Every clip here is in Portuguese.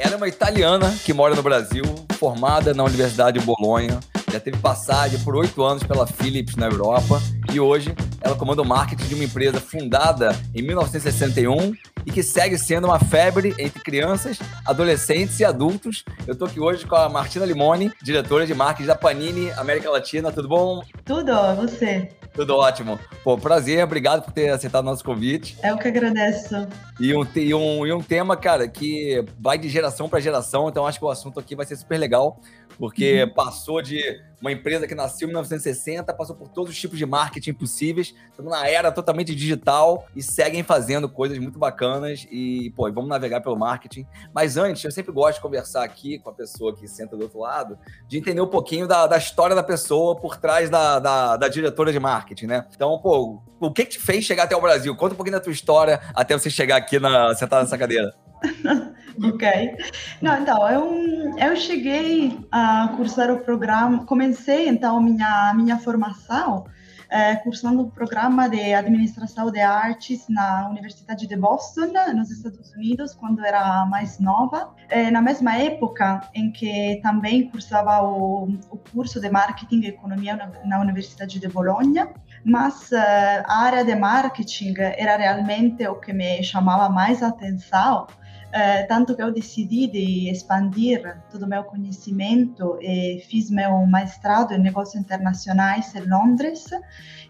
Ela é uma italiana que mora no Brasil, formada na Universidade de Bolonha, já teve passagem por oito anos pela Philips na Europa e hoje ela comanda o marketing de uma empresa fundada em 1961 e que segue sendo uma febre entre crianças, adolescentes e adultos. Eu estou aqui hoje com a Martina Limone, diretora de marketing da Panini América Latina. Tudo bom? Tudo, você? Tudo ótimo. Pô, prazer, obrigado por ter aceitado o nosso convite. É o que agradeço. E um, e um, e um tema, cara, que vai de geração para geração, então acho que o assunto aqui vai ser super legal, porque passou de uma empresa que nasceu em 1960, passou por todos os tipos de marketing possíveis, estamos na era totalmente digital e seguem fazendo coisas muito bacanas e, pô, vamos navegar pelo marketing. Mas antes, eu sempre gosto de conversar aqui com a pessoa que senta do outro lado, de entender um pouquinho da, da história da pessoa por trás da, da, da diretora de marketing, né? Então, pô, o que, que te fez chegar até o Brasil? Conta um pouquinho da tua história até você chegar aqui na, sentar nessa cadeira. ok. Não, então, eu, eu cheguei a cursar o programa, comecei então minha, minha formação é, cursando o programa de administração de artes na Universidade de Boston, nos Estados Unidos, quando era mais nova. É, na mesma época em que também cursava o, o curso de marketing e economia na, na Universidade de Bolonha mas uh, a área de marketing era realmente o que me chamava mais atenção eh, tanto que eu decidi de expandir todo o meu conhecimento e fiz meu mestrado em negócios internacionais em Londres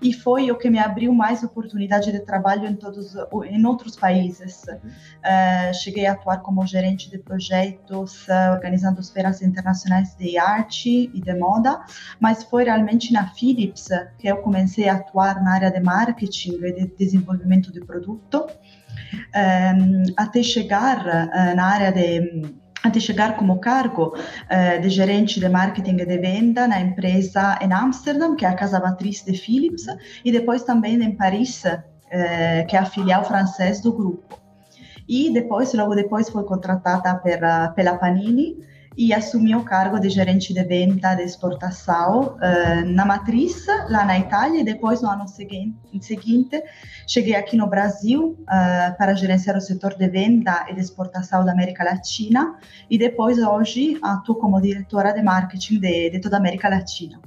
e foi o que me abriu mais oportunidade de trabalho em todos em outros países. Uh, cheguei a atuar como gerente de projetos, uh, organizando feiras internacionais de arte e de moda, mas foi realmente na Philips que eu comecei a atuar na área de marketing e de desenvolvimento de produto um, até chegar uh, na área de até chegar como cargo uh, de gerente de marketing e de venda na empresa em Amsterdam, que é a casa matriz de Philips, e depois também em Paris, uh, que é a filial francesa do grupo. E depois, logo depois, foi contratada pela, pela Panini, e assumi o cargo de gerente de venda de exportação uh, na matriz, lá na Itália, e depois, no ano seguinte, seguinte cheguei aqui no Brasil uh, para gerenciar o setor de venda e de exportação da América Latina, e depois, hoje, atuo como diretora de marketing de, de toda a América Latina.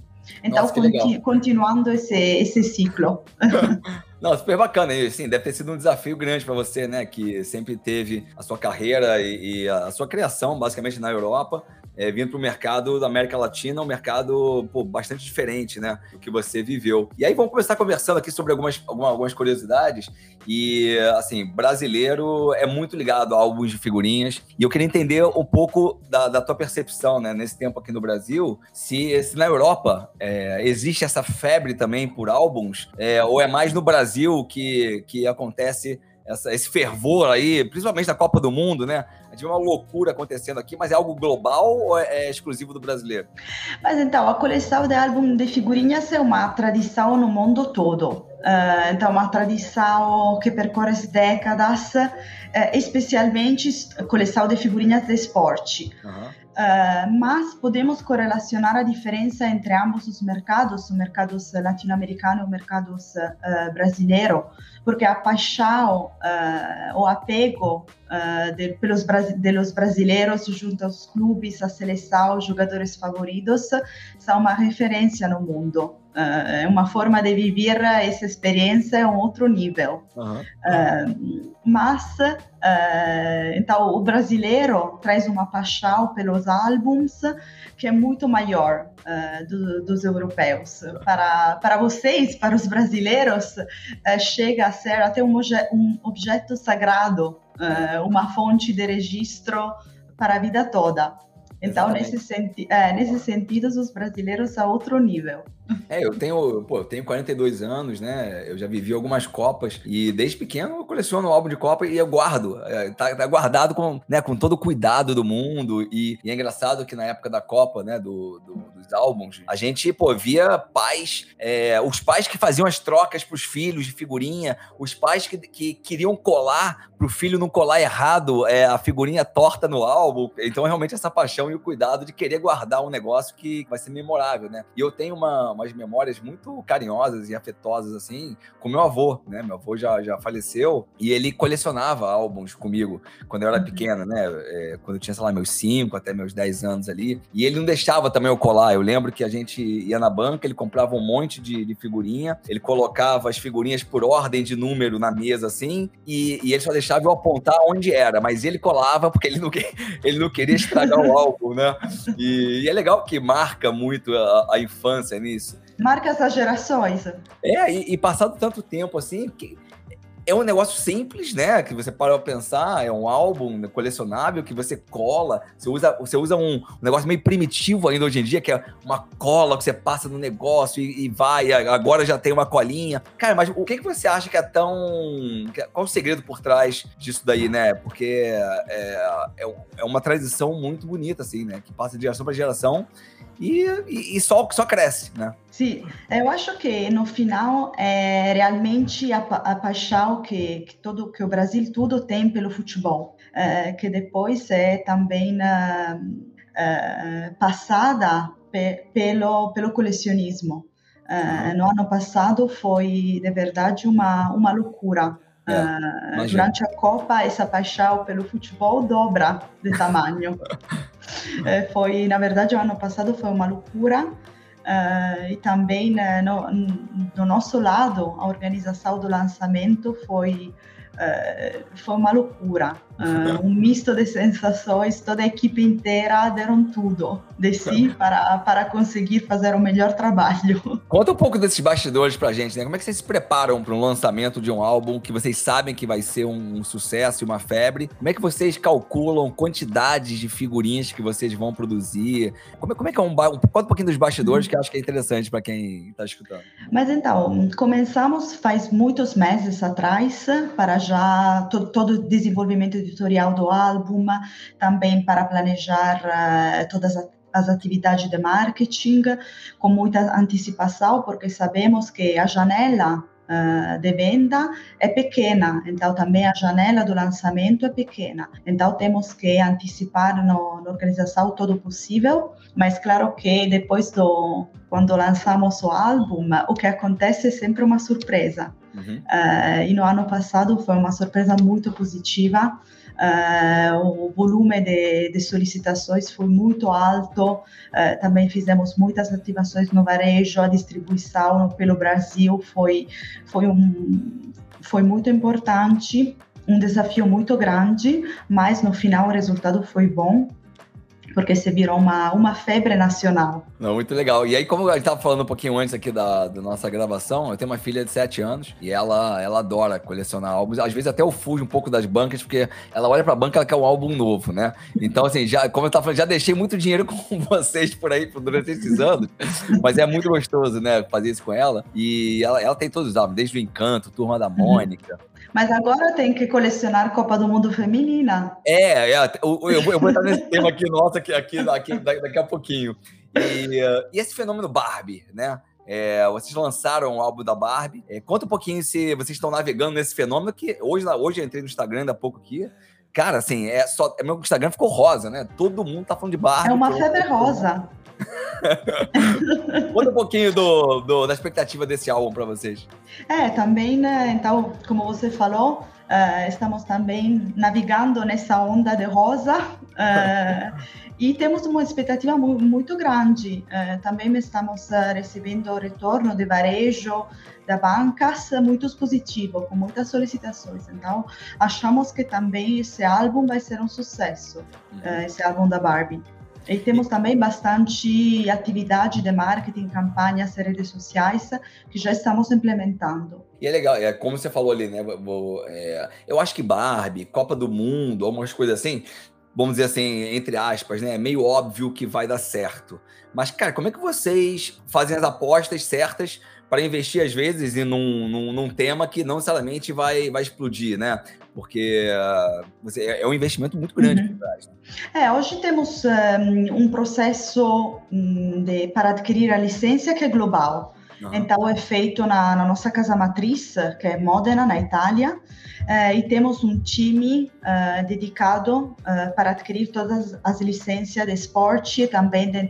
Então, Nossa, continu continuando esse, esse ciclo. Não, super bacana. E, assim, deve ter sido um desafio grande para você, né? Que sempre teve a sua carreira e, e a sua criação, basicamente, na Europa é, vindo para o mercado da América Latina, um mercado pô, bastante diferente, né, do que você viveu. E aí vamos começar conversando aqui sobre algumas, algumas curiosidades. E, assim, brasileiro é muito ligado a álbuns de figurinhas. E eu queria entender um pouco da, da tua percepção, né, nesse tempo aqui no Brasil, se, se na Europa é, existe essa febre também por álbuns, é, ou é mais no Brasil que, que acontece essa, esse fervor aí, principalmente na Copa do Mundo, né? A gente vê uma loucura acontecendo aqui, mas é algo global ou é, é exclusivo do brasileiro? Mas então, a coleção de álbum de figurinhas é uma tradição no mundo todo. Uh, então, uma tradição que percorre décadas, uh, especialmente coleção de figurinhas de esporte. Uhum. Uh, mas podemos correlacionar a diferença entre ambos os mercados, o mercado latino-americano e o mercado uh, brasileiro, porque a paixão, uh, o apego de, pelos dos brasileiros junto aos clubes, à seleção, jogadores favoritos, são uma referência no mundo. É uma forma de viver essa experiência a um outro nível. Uhum. mas, então, o brasileiro traz uma paixão pelos álbuns que é muito maior uh, do, dos europeus. Para, para vocês, para os brasileiros, uh, chega a ser até um, um objeto sagrado, uh, uma fonte de registro para a vida toda. Então, nesse, senti é, nesse sentido, os brasileiros a outro nível. É, eu tenho, pô, eu tenho 42 anos, né? Eu já vivi algumas Copas e desde pequeno eu coleciono um álbum de Copa e eu guardo. É, tá, tá, guardado com, né, com todo o cuidado do mundo. E, e, é engraçado que na época da Copa, né, do, do, dos álbuns, a gente, pô, via pais, é, os pais que faziam as trocas pros filhos de figurinha, os pais que, que queriam colar pro filho não colar errado é, a figurinha torta no álbum. Então, realmente, essa paixão e o cuidado de querer guardar um negócio que vai ser memorável, né? E eu tenho uma, umas memórias muito carinhosas e afetosas, assim, com meu avô, né? Meu avô já, já faleceu e ele colecionava álbuns comigo quando eu era uhum. pequena, né? É, quando eu tinha, sei lá, meus 5 até meus 10 anos ali. E ele não deixava também eu colar. Eu lembro que a gente ia na banca, ele comprava um monte de, de figurinha, ele colocava as figurinhas por ordem de número na mesa, assim, e, e ele só deixava eu apontar onde era, mas ele colava porque ele não, ele não queria estragar o álbum, né? E, e, é legal que marca muito a, a infância nisso. Marca essas gerações. É, e, e passado tanto tempo assim, que é um negócio simples, né? Que você para pensar, é um álbum colecionável que você cola. Você usa, você usa um, negócio meio primitivo ainda hoje em dia, que é uma cola que você passa no negócio e, e vai. Agora já tem uma colinha. Cara, mas o que, que você acha que é tão. Qual o segredo por trás disso daí, né? Porque é, é, é uma tradição muito bonita, assim, né? Que passa de geração para geração e, e, e, só, só cresce, né? Sim, eu acho que no final é realmente a, a paixão que, que, todo, que o Brasil tudo tem pelo futebol, é, que depois é também é, passada pe, pelo, pelo colecionismo. É, no ano passado foi de verdade uma, uma loucura. É, durante a Copa, essa paixão pelo futebol dobra de tamanho. É, foi, na verdade, o ano passado foi uma loucura. Uh, e também uh, no, do nosso lado, a organização do lançamento foi, uh, foi uma loucura. um misto de sensações, toda a equipe inteira deram tudo de si para, para conseguir fazer o melhor trabalho. Conta um pouco desses bastidores pra gente, né? Como é que vocês se preparam para um lançamento de um álbum que vocês sabem que vai ser um sucesso e uma febre? Como é que vocês calculam quantidades de figurinhas que vocês vão produzir? Como é, como é que é um... Conta um pouquinho dos bastidores que eu acho que é interessante para quem está escutando. Mas então, começamos faz muitos meses atrás para já todo, todo o desenvolvimento editorial do álbum, também para planejar uh, todas as as atividades de marketing com muita antecipação, porque sabemos que a janela uh, de venda é pequena, então também a janela do lançamento é pequena. Então temos que antecipar no, na organização todo possível, mas claro que depois do quando lançamos o álbum, o que acontece é sempre uma surpresa. Uhum. Uh, e no ano passado foi uma surpresa muito positiva. Uh, o volume de, de, solicitações foi muito alto, uh, também fizemos muitas ativações no varejo, a distribuição pelo Brasil foi, foi, um, foi muito importante, um desafio muito grande, mas no final o resultado foi bom porque se virou uma, uma febre nacional. Não, muito legal. E aí, como a gente estava falando um pouquinho antes aqui da, da, nossa gravação, eu tenho uma filha de 7 anos e ela, ela adora colecionar álbuns. Às vezes até eu fujo um pouco das bancas, porque ela olha para a banca e ela quer um álbum novo, né? Então, assim, já, como eu estava falando, já deixei muito dinheiro com vocês por aí durante esses anos, mas é muito gostoso, né, fazer isso com ela. E ela, ela tem todos os álbuns, desde o Encanto, Turma da uhum. Mônica. Mas agora tem que colecionar Copa do Mundo Feminina. É, é eu, eu, vou entrar nesse tema aqui, nossa, aqui, aqui, aqui daqui a pouquinho. E, e esse fenômeno Barbie, né? É, vocês lançaram o álbum da Barbie. É, conta um pouquinho se vocês estão navegando nesse fenômeno, que hoje, hoje eu entrei no Instagram há pouco aqui. Cara, assim, é só. Meu Instagram ficou rosa, né? Todo mundo tá falando de Barbie. É uma febre rosa. Conta um pouquinho do, do, da expectativa desse álbum para vocês. É, também, né, então, como você falou, uh, estamos também navegando nessa onda de rosa uh, e temos uma expectativa mu muito grande. Uh, também estamos recebendo retorno de varejo da bancas muito positivo, com muitas solicitações. Então, achamos que também esse álbum vai ser um sucesso, uhum. esse álbum da Barbie. E temos também bastante atividade de marketing, campanhas, redes sociais que já estamos implementando. E é legal, é como você falou ali, né? É, eu acho que Barbie, Copa do Mundo, algumas coisas assim, vamos dizer assim, entre aspas, né? É meio óbvio que vai dar certo. Mas, cara, como é que vocês fazem as apostas certas para investir, às vezes, em num, num, num, tema que não necessariamente vai, vai explodir, né? Porque uh, você, é, um investimento muito grande uhum. trás. Né? É, hoje temos um, um processo um, de, para adquirir a licença que é global. Uhum. Então, é feito na, na, nossa casa matriz, que é Modena, na Itália. Uh, e temos um time uh, dedicado para adquirir todas as licenças de esporte e também de,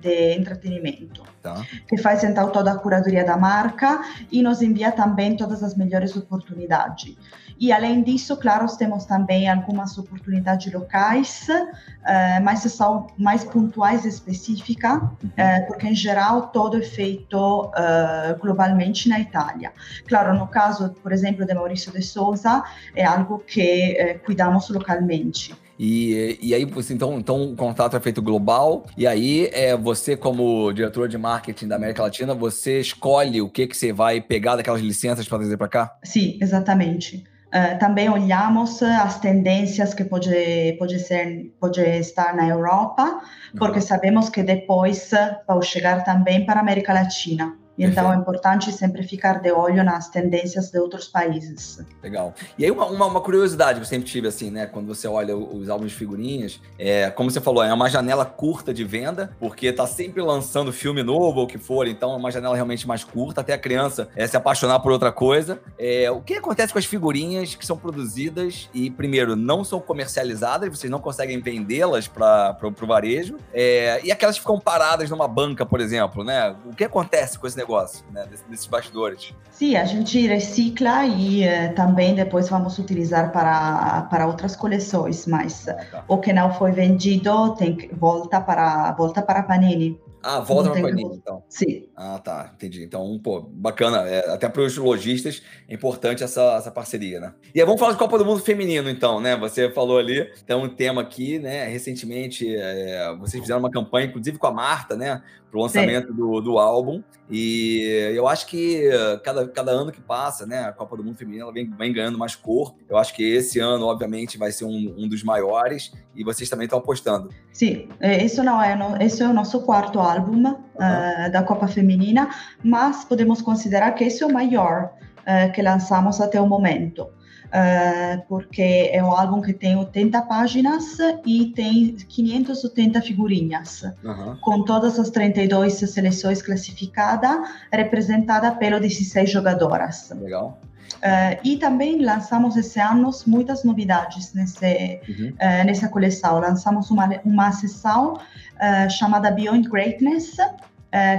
de entretenimento. Tá. Que faz então toda a curadoria da marca e nos envia também todas as melhores oportunidades. E além disso, claro, temos também algumas oportunidades locais, uh, mas são mais pontuais e específicas, uh, porque em geral todo é feito uh, globalmente na Itália. Claro, no caso, por exemplo, de Maurício de Souza, é algo que cuidamos localmente. E, e aí, você, então, então o contrato é feito global, e aí é, você, como diretor de marketing da América Latina, você escolhe o que, que você vai pegar daquelas licenças para trazer para cá? Sim, exatamente. Uh, também olhamos as tendências que pode, pode, ser, pode estar na Europa, porque uhum. sabemos que depois vão chegar também para a América Latina. Então é importante sempre ficar de olho nas tendências de outros países. Legal. E aí uma, uma, uma, curiosidade que eu sempre tive, assim, né? Quando você olha os álbuns de figurinhas, é, como você falou, é uma janela curta de venda, porque tá sempre lançando filme novo ou o que for, então é uma janela realmente mais curta, até a criança é, se apaixonar por outra coisa. É, o que acontece com as figurinhas que são produzidas e, primeiro, não são comercializadas, vocês não conseguem vendê-las para o varejo, é, e aquelas que ficam paradas numa banca, por exemplo, né? O que acontece com esse negócio? Negócio, né, desses bastidores. Sim, a gente recicla e uh, também depois vamos utilizar para, para outras coleções, mas ah, tá. o que não foi vendido tem que, volta para volta para a Panini. Ah, volta para Panini, então. Sim. Ah, tá, entendi. Então, pô, bacana. É, até para os lojistas é importante essa, essa parceria, né? E aí, vamos falar de Copa do Mundo Feminino, então, né? Você falou ali, tem um tema aqui, né? Recentemente, é, vocês fizeram uma campanha, inclusive com a Marta, né? Para o lançamento do, do álbum. E eu acho que cada, cada ano que passa, né? A Copa do Mundo Feminino ela vem, vem ganhando mais corpo. Eu acho que esse ano, obviamente, vai ser um, um dos maiores. E vocês também estão apostando. Sim, isso não é, esse é o nosso quarto álbum álbum uh, da Copa Feminina, mas podemos considerar que esse é o maior uh, que lançamos até o momento. Uh, porque é um álbum que tem 80 páginas e tem 580 figurinhas, uhum. com todas as 32 seleções classificadas, representada pelas 16 jogadoras. Legal. Uh, e também lançamos esse ano muitas novidades nesse, uhum. uh, nessa coleção. Lançamos uma, uma sessão uh, chamada Beyond Greatness,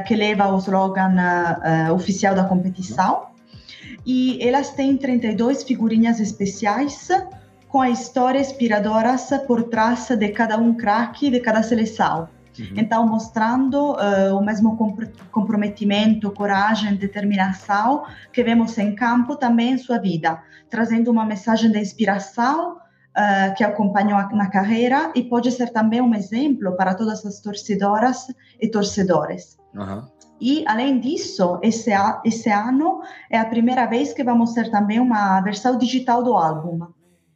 que leva o slogan oficial da competição. Uhum. E elas têm 32 figurinhas especiais com a história inspiradora por trás de cada um craque de cada seleção. Uhum. Então, mostrando uh, o mesmo comprometimento, coragem, determinação que vemos em campo também em sua vida, trazendo uma mensagem de inspiração uh, que acompanhou na carreira e pode ser também um exemplo para todas as torcedoras e torcedores. Uhum. E, além disso, esse, esse ano é a primeira vez que vamos ter também uma versão digital do álbum.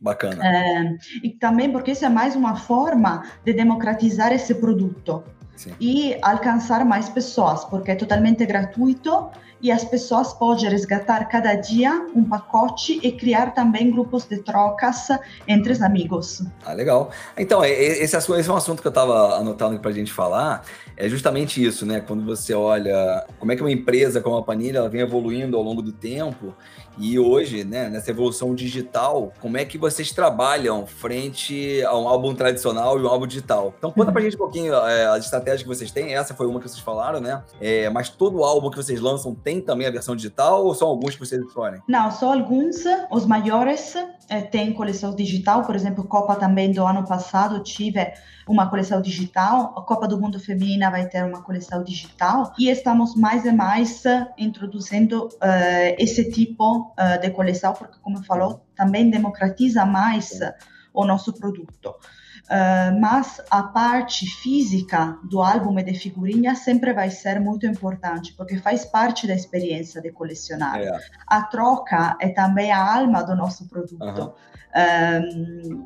Bacana. É, e também porque isso é mais uma forma de democratizar esse produto Sim. e alcançar mais pessoas, porque é totalmente gratuito e as pessoas podem resgatar cada dia um pacote e criar também grupos de trocas entre os amigos. Ah, legal. Então, esse, esse é um assunto que eu estava anotando para a gente falar, é justamente isso, né? Quando você olha como é que uma empresa como a Panini ela vem evoluindo ao longo do tempo e hoje, né, nessa evolução digital, como é que vocês trabalham frente a um álbum tradicional e um álbum digital? Então, conta pra gente um pouquinho é, as estratégias que vocês têm. Essa foi uma que vocês falaram, né? É, mas todo álbum que vocês lançam tem também a versão digital ou são alguns que vocês escolhem? Não, só alguns. Os maiores é, têm coleção digital. Por exemplo, Copa também do ano passado tive uma coleção digital, a Copa do Mundo Feminina vai ter uma coleção digital e estamos mais e mais introduzindo uh, esse tipo uh, de coleção, porque, como falou, também democratiza mais o nosso produto. Uh, mas a parte física do álbum e de figurinha sempre vai ser muito importante, porque faz parte da experiência de colecionar. É. A troca é também a alma do nosso produto. Uhum.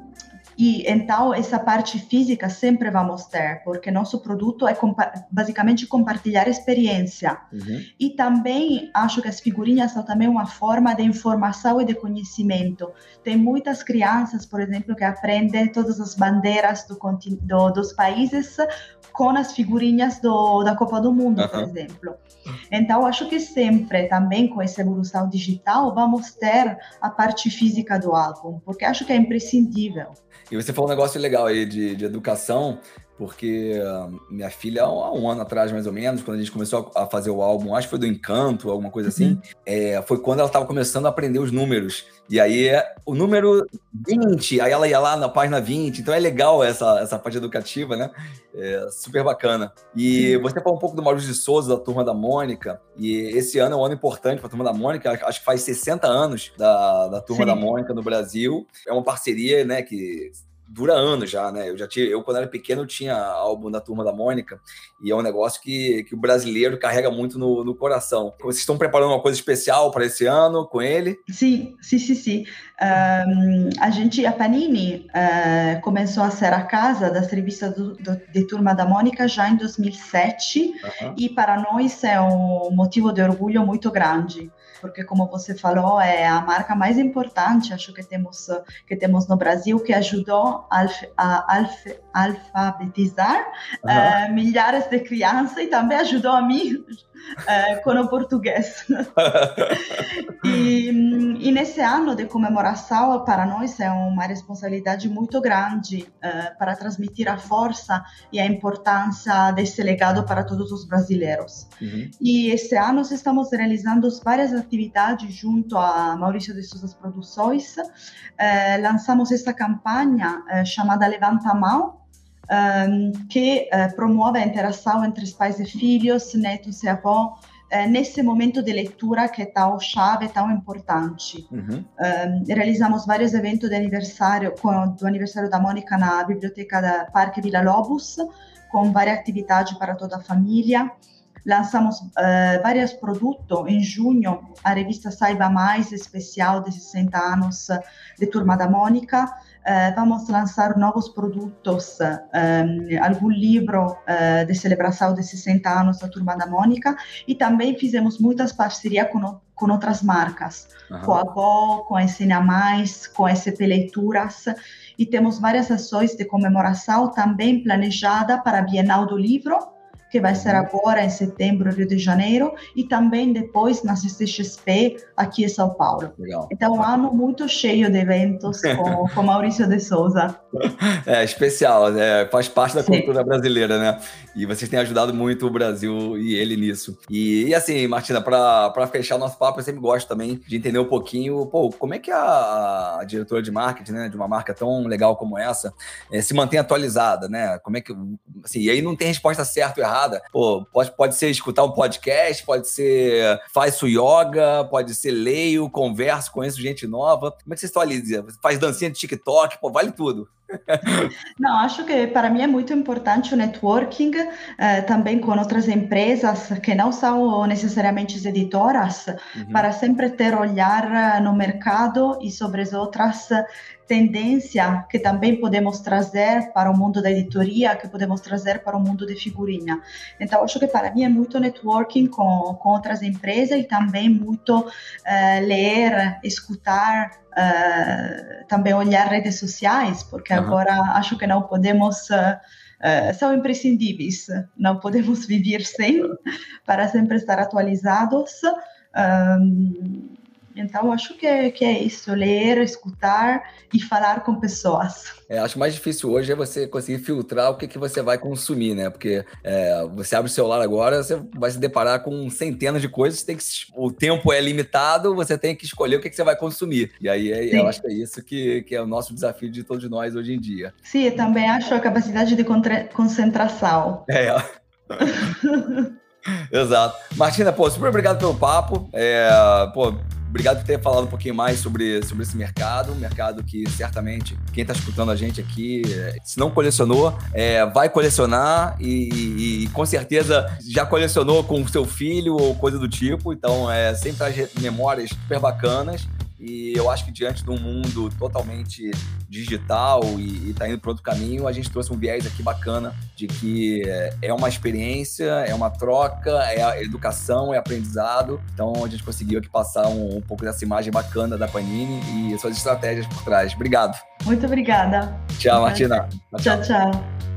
E então essa parte física sempre vamos ter, porque nosso produto é compa basicamente compartilhar experiência. Uhum. E também acho que as figurinhas são também uma forma de informação e de conhecimento. Tem muitas crianças, por exemplo, que aprendem todas as bandeiras do, do, dos países com as figurinhas do, da Copa do Mundo, uhum. por exemplo. Então, acho que sempre, também com essa evolução digital, vamos ter a parte física do álbum, porque acho que é imprescindível. E você falou um negócio legal aí de, de educação porque uh, minha filha, há um ano atrás, mais ou menos, quando a gente começou a fazer o álbum, acho que foi do Encanto, alguma coisa assim, uhum. é, foi quando ela estava começando a aprender os números. E aí, o número 20, aí ela ia lá na página 20, então é legal essa, essa parte educativa, né? É super bacana. E você falou um pouco do Maurício de Souza, da Turma da Mônica, e esse ano é um ano importante para a Turma da Mônica, acho que faz 60 anos da, da Turma Sim. da Mônica no Brasil. É uma parceria, né, que dura anos já, né? Eu já tinha, eu quando era pequeno tinha álbum da Turma da Mônica e é um negócio que, que o brasileiro carrega muito no, no coração. Vocês estão preparando uma coisa especial para esse ano com ele? Sim, sim, sim, sim. Um, a gente, a Panini, uh, começou a ser a casa das revistas do, do, de Turma da Mônica já em 2007 uhum. e para nós é um motivo de orgulho muito grande porque como você falou, é a marca mais importante, acho que temos que temos no Brasil, que ajudou a, a alf, alfabetizar uhum. uh, milhares de crianças e também ajudou a mim uh, com o português. e, e, nesse ano de comemoração, para nós é uma responsabilidade muito grande uh, para transmitir a força e a importância desse legado para todos os brasileiros. Uhum. E esse ano estamos realizando várias atividades junto a Maurício de Souza Produções. Uh, lançamos esta campanha chamada Levanta a Mão, um, que uh, promuove a interação entre os pais e filhos, netos e avós, uh, nesse momento de leitura que é tão chave, tão importante. Uhum. Um, realizamos vários eventos de aniversário, com, do aniversário da Mônica na biblioteca da Parque Vila Lobos, com várias atividades para toda a família. Lançamos uh, vários produtos. Em junho, a revista Saiba Mais, especial de 60 anos de Turma da Mônica. Uh, vamos lançar novos produtos, um, algum livro uh, de celebração de 60 anos da Turma da Mônica e também fizemos muitas parcerias com, com outras marcas, uhum. com a Avó, com a Ensina Mais, com a SP Leituras e temos várias ações de comemoração também planejada para a Bienal do Livro, que vai ser agora em setembro, Rio de Janeiro, e também depois na CCXP aqui em São Paulo. Legal. Então, um ano muito cheio de eventos com, com Maurício de Souza. É, especial, né? faz parte da Sim. cultura brasileira, né? E vocês têm ajudado muito o Brasil e ele nisso. E, e assim, Martina, para fechar o nosso papo, eu sempre gosto também de entender um pouquinho, pô, como é que a, a diretora de marketing, né, de uma marca tão legal como essa, é, se mantém atualizada, né? Como é que, assim, e aí não tem resposta certa ou errada. Pô, pode, pode ser escutar um podcast, pode ser faz o yoga, pode ser leio, converso, conheço gente nova. Como é que vocês estão ali? Faz dancinha de TikTok, pô, vale tudo. Não, acho que para mim é muito importante o networking eh, também com outras empresas que não são necessariamente editoras, uhum. para sempre ter olhar no mercado e sobre as outras tendências que também podemos trazer para o mundo da editoria, que podemos trazer para o mundo de figurinha. Então, acho que para mim é muito networking com, com outras empresas e também muito eh, ler, escutar uh, também olhar redes sociais, porque uhum. agora acho que não podemos. Uh, são imprescindíveis, não podemos viver sem, para sempre estar atualizados. Um, então, acho que é, que é isso: ler, escutar e falar com pessoas. É, acho mais difícil hoje é você conseguir filtrar o que, que você vai consumir, né? Porque é, você abre o celular agora, você vai se deparar com centenas de coisas, tem que, o tempo é limitado, você tem que escolher o que, que você vai consumir. E aí é, eu acho que é isso que, que é o nosso desafio de todos nós hoje em dia. Sim, também acho a capacidade de concentração. É. Exato. Martina, pô, super obrigado pelo papo. É, pô, Obrigado por ter falado um pouquinho mais sobre, sobre esse mercado, um mercado que certamente quem está escutando a gente aqui, se não colecionou, é, vai colecionar e, e, e, com certeza já colecionou com o seu filho ou coisa do tipo. Então, é, sempre traz memórias super bacanas. E eu acho que diante de um mundo totalmente digital e, está indo para outro caminho, a gente trouxe um viés aqui bacana de que é uma experiência, é uma troca, é educação, é aprendizado. Então a gente conseguiu aqui passar um, um pouco dessa imagem bacana da Panini e suas estratégias por trás. Obrigado. Muito obrigada. Tchau, Martina. tchau. tchau. tchau.